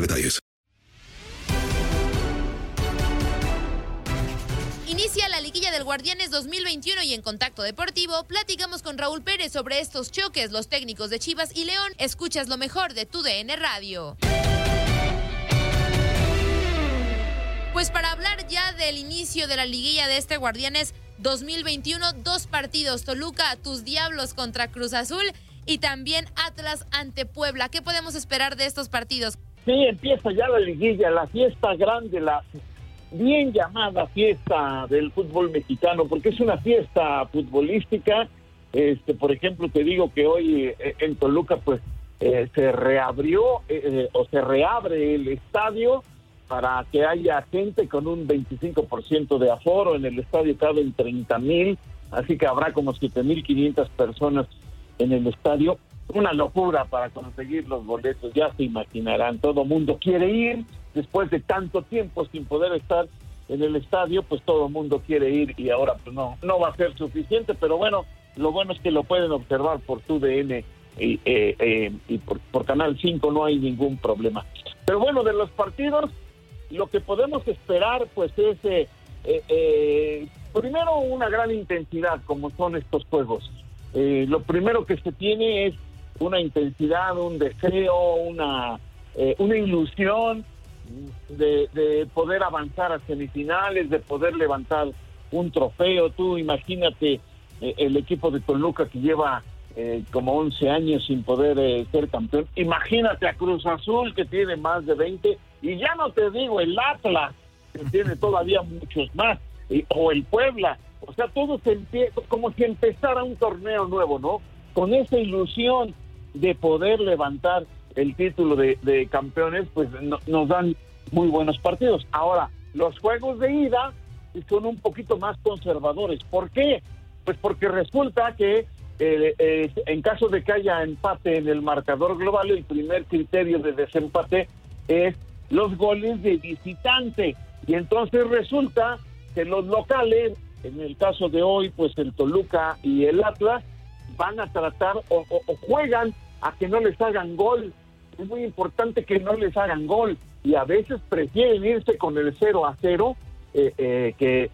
detalles. Inicia la liguilla del Guardianes 2021 y en Contacto Deportivo platicamos con Raúl Pérez sobre estos choques, los técnicos de Chivas y León. Escuchas lo mejor de tu DN Radio. Pues para hablar ya del inicio de la liguilla de este Guardianes 2021, dos partidos, Toluca, tus Diablos contra Cruz Azul y también Atlas ante Puebla. ¿Qué podemos esperar de estos partidos? Sí, empieza ya la liguilla, la fiesta grande, la bien llamada fiesta del fútbol mexicano, porque es una fiesta futbolística. Este, por ejemplo, te digo que hoy eh, en Toluca, pues eh, se reabrió eh, o se reabre el estadio para que haya gente con un 25% de aforo. En el estadio caben 30 mil, así que habrá como 7.500 personas en el estadio una locura para conseguir los boletos, ya se imaginarán, todo mundo quiere ir, después de tanto tiempo sin poder estar en el estadio, pues todo mundo quiere ir y ahora pues no, no va a ser suficiente, pero bueno, lo bueno es que lo pueden observar por tu DN y, eh, eh, y por, Canal 5 no hay ningún problema. Pero bueno, de los partidos, lo que podemos esperar pues es eh, primero una gran intensidad como son estos juegos. Lo primero que se tiene es una intensidad, un deseo, una, eh, una ilusión de, poder avanzar a semifinales, de poder levantar un trofeo. Tú imagínate eh, el equipo de Toluca que lleva eh, como 11 años sin poder ser campeón. Imagínate a Cruz Azul que tiene más de 20 y ya no te digo el Atlas que tiene todavía muchos más o el Puebla. O sea, todo se empieza como si empezara un torneo nuevo, ¿no? Con esa ilusión, de poder levantar el título de, campeones, pues nos dan muy buenos partidos. Ahora, los juegos de ida son un poquito más conservadores. ¿Por qué? Pues porque resulta que eh, en caso de que haya empate en el marcador global, el primer criterio de desempate es los goles de visitante. Y entonces resulta que los locales, en el caso de hoy, pues el Toluca y el Atlas, van a tratar o, juegan a que no les hagan gol. Es muy importante que no les hagan gol y a veces prefieren irse con el 0 a 0 eh, eh, que,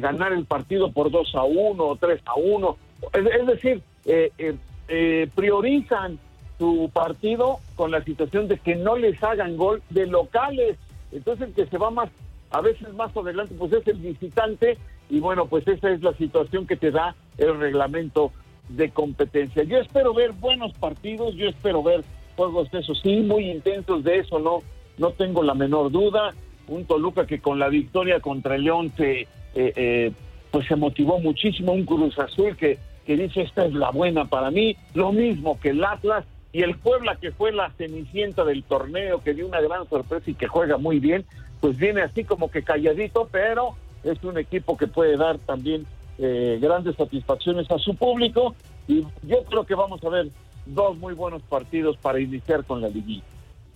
ganar el partido por 2 a 1 o 3 a 1. Es, decir, eh, priorizan su partido con la situación de que no les hagan gol de locales. Entonces el que se va más, a veces más adelante, pues es el visitante y bueno, pues esa es la situación que te da el reglamento de competencia. Yo espero ver buenos partidos, yo espero ver juegos de eso, sí, muy intensos de eso, no, no tengo la menor duda. Un Toluca que con la victoria contra el León se, eh, eh, pues se motivó muchísimo, un Cruz Azul que, que dice esta es la buena para mí, lo mismo que el Atlas, y el Puebla que fue la cenicienta del torneo, que dio una gran sorpresa y que juega muy bien, pues viene así como que calladito, pero es un equipo que puede dar también eh, grandes satisfacciones a su público y yo creo que vamos a ver dos muy buenos partidos para iniciar con la liguilla.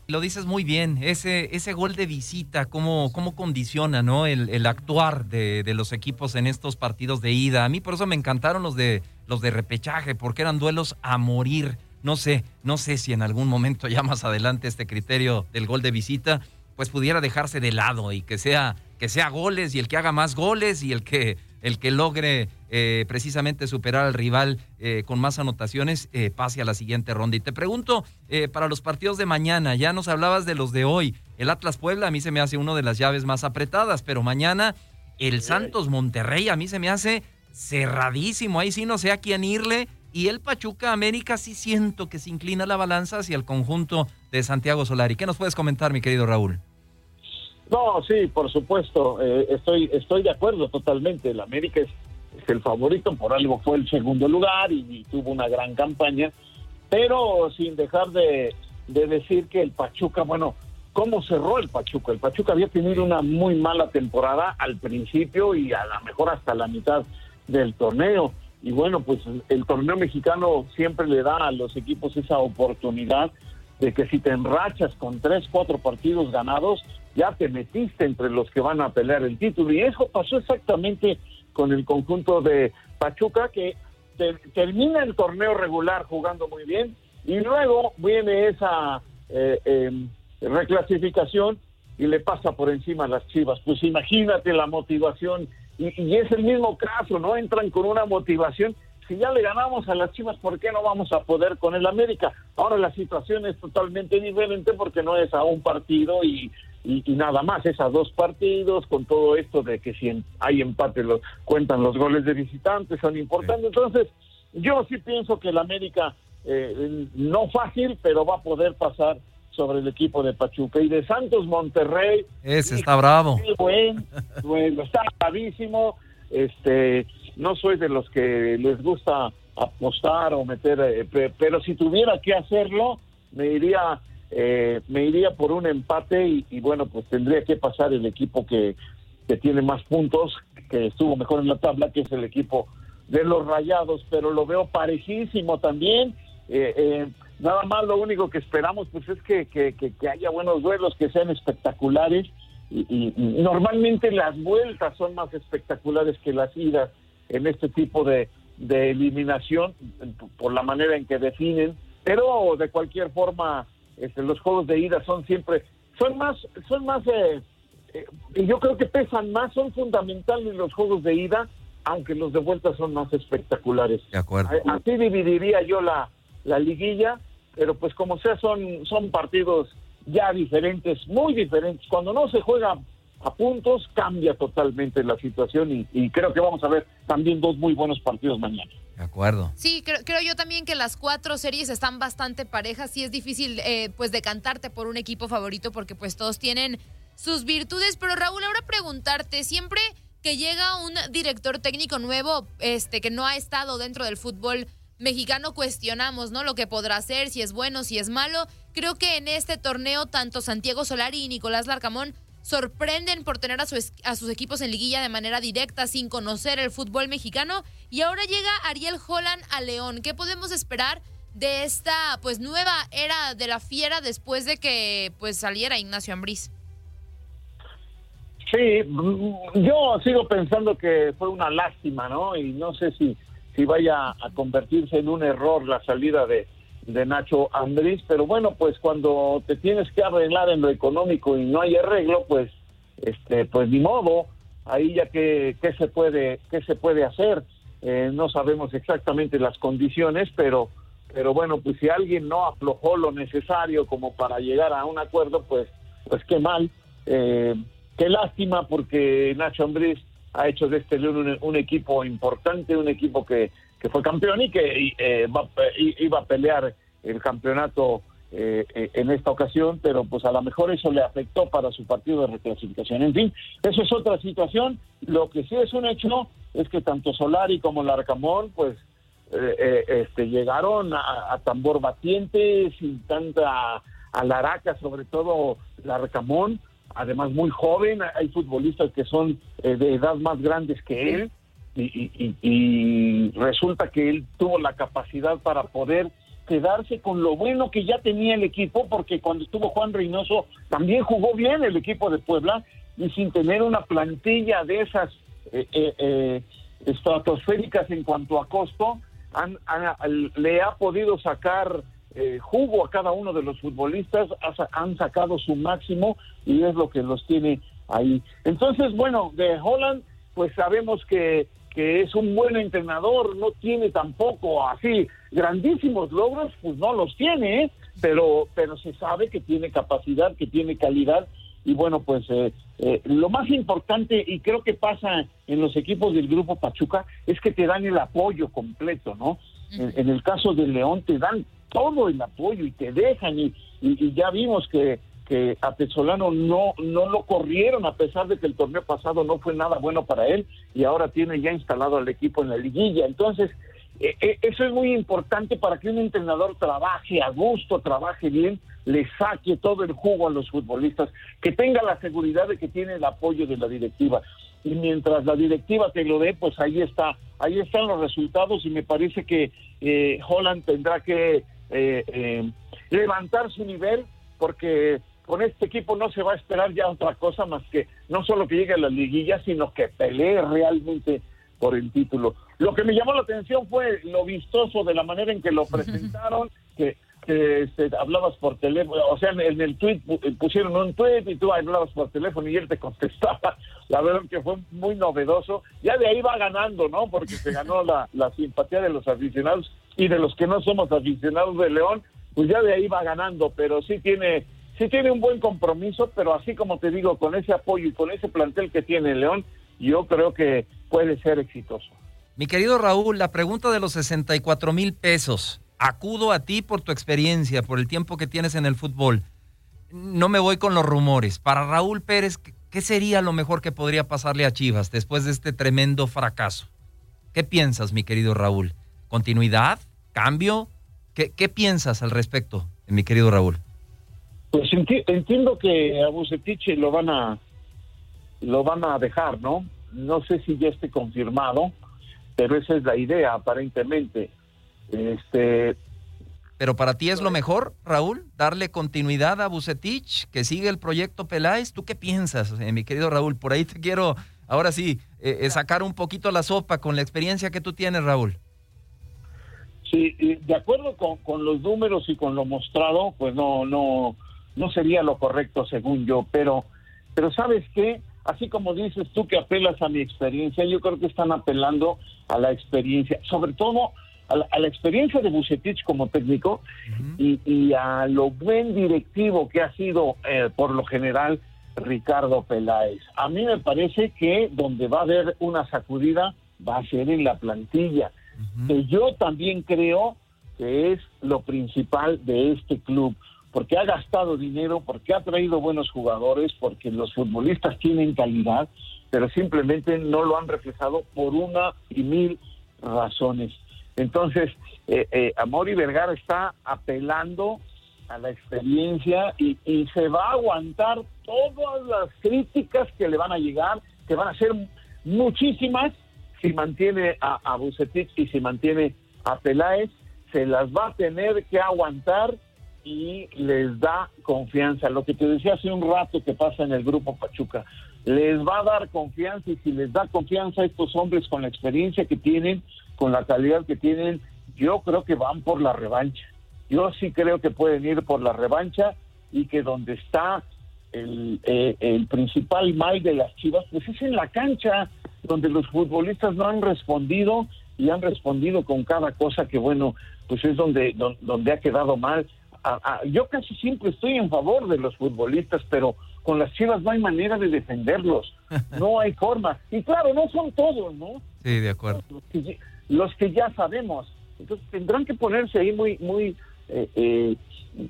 Lo dices muy bien, ese, ese gol de visita, cómo, cómo condiciona ¿no? el, el actuar de, de, los equipos en estos partidos de ida. A mí por eso me encantaron los de, los de repechaje, porque eran duelos a morir. No sé, no sé si en algún momento ya más adelante este criterio del gol de visita pues pudiera dejarse de lado y que sea, que sea goles y el que haga más goles y el que, el que logre eh, precisamente superar al rival eh, con más anotaciones eh, pase a la siguiente ronda. Y te pregunto, para los partidos de mañana, ya nos hablabas de los de hoy. El Atlas Puebla a mí se me hace una de las llaves más apretadas, pero mañana el Santos Monterrey a mí se me hace cerradísimo. Ahí sí no sé a quién irle. Y el Pachuca América sí siento que se inclina la balanza hacia el conjunto de Santiago Solari. ¿Qué nos puedes comentar, mi querido Raúl? No, sí, por supuesto. Eh, estoy, estoy de acuerdo totalmente. El América es, es, el favorito, por algo fue el segundo lugar y, tuvo una gran campaña. Pero sin dejar de, de decir que el Pachuca, bueno, ¿cómo cerró el Pachuca? El Pachuca había tenido una muy mala temporada al principio y a lo mejor hasta la mitad del torneo. Y bueno, pues el torneo mexicano siempre le da a los equipos esa oportunidad de que si te enrachas con tres, cuatro partidos ganados, ya te metiste entre los que van a pelear el título. Y eso pasó exactamente con el conjunto de Pachuca, que te, termina el torneo regular jugando muy bien, y luego viene esa eh, eh, reclasificación y le pasa por encima a las Chivas. Pues imagínate la motivación, y, y es el mismo caso, ¿no? Entran con una motivación si ya le ganamos a las Chivas, ¿por qué no vamos a poder con el América? Ahora la situación es totalmente diferente porque no es a un partido y, y, y, nada más, es a dos partidos, con todo esto de que si hay empate los, cuentan los goles de visitantes, son importantes. Entonces, yo sí pienso que el América, eh, no fácil, pero va a poder pasar sobre el equipo de Pachuca. Y de Santos Monterrey. Ese está bravo. Buen, bueno, está bravísimo. Este, no soy de los que les gusta apostar o meter, eh, pero si tuviera que hacerlo, me iría, eh, me iría por un empate y, bueno, pues tendría que pasar el equipo que, que tiene más puntos, que estuvo mejor en la tabla, que es el equipo de los Rayados, pero lo veo parejísimo también. Eh, eh, nada más lo único que esperamos pues es que, que, que, haya buenos duelos, que sean espectaculares. Y, y, normalmente las vueltas son más espectaculares que las idas en este tipo de, de eliminación por la manera en que definen, pero de cualquier forma este, los juegos de ida son siempre, son más, son más, eh, eh, yo creo que pesan más, son fundamentales los juegos de ida, aunque los de vuelta son más espectaculares. De acuerdo. Así dividiría yo la, la liguilla, pero pues como sea son, son partidos ya diferentes, muy diferentes. Cuando no se juega a puntos, cambia totalmente la situación y, y, creo que vamos a ver también dos muy buenos partidos mañana. De acuerdo. Sí, creo, creo yo también que las cuatro series están bastante parejas y es difícil eh, pues decantarte por un equipo favorito porque pues todos tienen sus virtudes. Pero Raúl, ahora preguntarte, siempre que llega un director técnico nuevo este que no ha estado dentro del fútbol mexicano cuestionamos, ¿no? Lo que podrá hacer, si es bueno, si es malo. Creo que en este torneo tanto Santiago Solari y Nicolás Larcamón sorprenden por tener a, su, a, sus equipos en liguilla de manera directa sin conocer el fútbol mexicano y ahora llega Ariel Holland a León. ¿Qué podemos esperar de esta pues nueva era de la fiera después de que pues saliera Ignacio Ambriz? Sí, yo sigo pensando que fue una lástima, ¿no? Y no sé si si vaya a convertirse en un error la salida de de Nacho Andrés, pero bueno, pues cuando te tienes que arreglar en lo económico y no hay arreglo, pues este pues ni modo, ahí ya que qué se puede qué se puede hacer, eh, no sabemos exactamente las condiciones, pero pero bueno, pues si alguien no aflojó lo necesario como para llegar a un acuerdo, pues pues qué mal, eh, qué lástima porque Nacho Andrés ha hecho de este un, un equipo importante, un equipo que que fue campeón y que eh, va, iba a pelear el campeonato eh, en esta ocasión, pero pues a lo mejor eso le afectó para su partido de reclasificación. En fin, eso es otra situación. Lo que sí es un hecho es que tanto Solari como Larcamón, pues eh, eh, este, llegaron a, a tambor batiente, sin tanta alaraca, sobre todo la Recamón, además muy joven, hay futbolistas que son eh, de edad más grandes que él, y, y- y- resulta que él tuvo la capacidad para poder quedarse con lo bueno que ya tenía el equipo, porque cuando estuvo Juan Reynoso también jugó bien el equipo de Puebla, y sin tener una plantilla de esas eh, eh, eh, estratosféricas en cuanto a costo, han- le ha podido sacar eh, jugo a cada uno de los futbolistas, han sacado su máximo y es lo que los tiene ahí. Entonces, bueno, de Holland, pues sabemos que, que es un buen entrenador, no tiene tampoco así grandísimos logros, pues no los tiene, ¿eh? pero, pero se sabe que tiene capacidad, que tiene calidad y bueno, pues eh, eh, lo más importante, y creo que pasa en los equipos del Grupo Pachuca, es que te dan el apoyo completo, ¿no? En, en el caso de León te dan todo el apoyo y te dejan, y, y- y ya vimos que, que a Pesolano no, no lo corrieron, a pesar de que el torneo pasado no fue nada bueno para él, y ahora tiene ya instalado al equipo en la liguilla. Entonces, eh, eh, eso es muy importante para que un entrenador trabaje a gusto, trabaje bien, le saque todo el jugo a los futbolistas, que tenga la seguridad de que tiene el apoyo de la directiva. Y mientras la directiva te lo dé, pues ahí está, ahí están los resultados y me parece que eh, Holland tendrá que eh, eh, levantar su nivel porque con este equipo no se va a esperar ya otra cosa más que no solo que llegue a la liguilla, sino que pelee realmente por el título. Lo que me llamó la atención fue lo vistoso de la manera en que lo presentaron, que, que este, hablabas por teléfono, o sea, en, en el tweet pu- pusieron un tweet y tú hablabas por teléfono y él te contestaba. La verdad que fue muy novedoso. Ya de ahí va ganando, ¿no? Porque se ganó la, la simpatía de los aficionados y de los que no somos aficionados de León, pues ya de ahí va ganando, pero sí tiene sí tiene un buen compromiso, pero así como te digo, con ese apoyo y con ese plantel que tiene León, yo creo que puede ser exitoso. Mi querido Raúl, la pregunta de los 64 mil pesos. Acudo a ti por tu experiencia, por el tiempo que tienes en el fútbol. No me voy con los rumores. Para Raúl Pérez, ¿qué- ¿qué sería lo mejor que podría pasarle a Chivas después de este tremendo fracaso? ¿Qué piensas, mi querido Raúl? ¿Continuidad? ¿Cambio? ¿Qué, qué piensas al respecto, mi querido Raúl? Pues enti- entiendo que a Bucetich lo van a lo van a dejar, ¿no? No sé si ya esté confirmado, pero esa es la idea aparentemente. Este, Pero para ti es lo mejor, Raúl, darle continuidad a Bucetich, que sigue el proyecto Peláez. ¿Tú qué piensas, eh, mi querido Raúl? Por ahí te quiero, ahora sí, eh, eh, sacar un poquito la sopa con la experiencia que tú tienes, Raúl. Sí, de acuerdo con, con los números y con lo mostrado, pues no, no, no sería lo correcto según yo, pero, pero sabes qué, así como dices tú que apelas a mi experiencia, yo creo que están apelando a la experiencia, sobre todo a la, a la experiencia de Bucetich como técnico y, y a lo buen directivo que ha sido eh, por lo general Ricardo Peláez. A mí me parece que donde va a haber una sacudida va a ser en la plantilla que yo también creo que es lo principal de este club, porque ha gastado dinero, porque ha traído buenos jugadores, porque los futbolistas tienen calidad, pero simplemente no lo han reflejado por una y mil razones. Entonces, eh, eh, Amori Vergara está apelando a la experiencia y, se va a aguantar todas las críticas que le van a llegar, que van a ser muchísimas, si mantiene a, a y si mantiene a Peláez, se las va a tener que aguantar y les da confianza. Lo que te decía hace un rato que pasa en el grupo Pachuca, les va a dar confianza y si les da confianza a estos hombres con la experiencia que tienen, con la calidad que tienen, yo creo que van por la revancha. Yo sí creo que pueden ir por la revancha y que donde está el, eh, el principal mal de las Chivas, pues es en la cancha, donde los futbolistas no han respondido y han respondido con cada cosa que, bueno, pues es donde, don- donde ha quedado mal. A- a- yo casi siempre estoy en favor de los futbolistas, pero con las Chivas no hay manera de defenderlos, no hay forma. Y claro, no son todos, ¿no? Sí, de acuerdo. los que, ya- los que ya sabemos. Entonces tendrán que ponerse ahí muy, muy, eh, eh,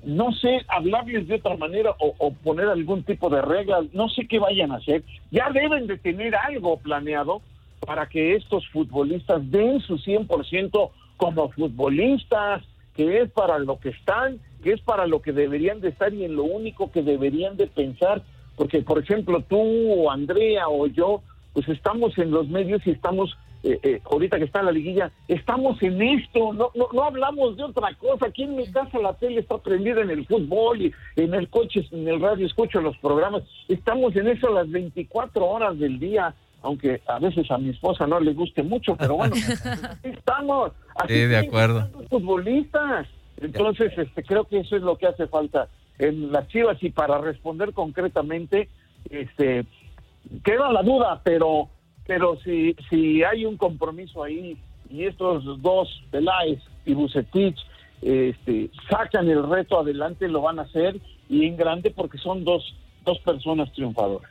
no sé, hablarles de otra manera o, o poner algún tipo de reglas, no sé qué vayan a hacer. Ya deben de tener algo planeado para que estos futbolistas den su 100% como futbolistas, que es para lo que están, que es para lo que deberían de estar y en lo único que deberían de pensar, porque por ejemplo tú o Andrea o yo, pues estamos en los medios y estamos eh, eh, ahorita que está en la liguilla, estamos en esto, no, no, no hablamos de otra cosa. Aquí en mi casa la tele está prendida en el fútbol y en el coche, en el radio escucho los programas. Estamos en eso las 24 horas del día, aunque a veces a mi esposa no le guste mucho, pero bueno, estamos. Sí, de acuerdo. Futbolistas. Entonces, este, creo que eso es lo que hace falta en las Chivas y para responder concretamente, este, queda la duda, pero pero si, si hay un compromiso ahí y estos dos, Peláez y Bucetich, este, sacan el reto adelante, lo van a hacer y en grande porque son dos, dos personas triunfadoras.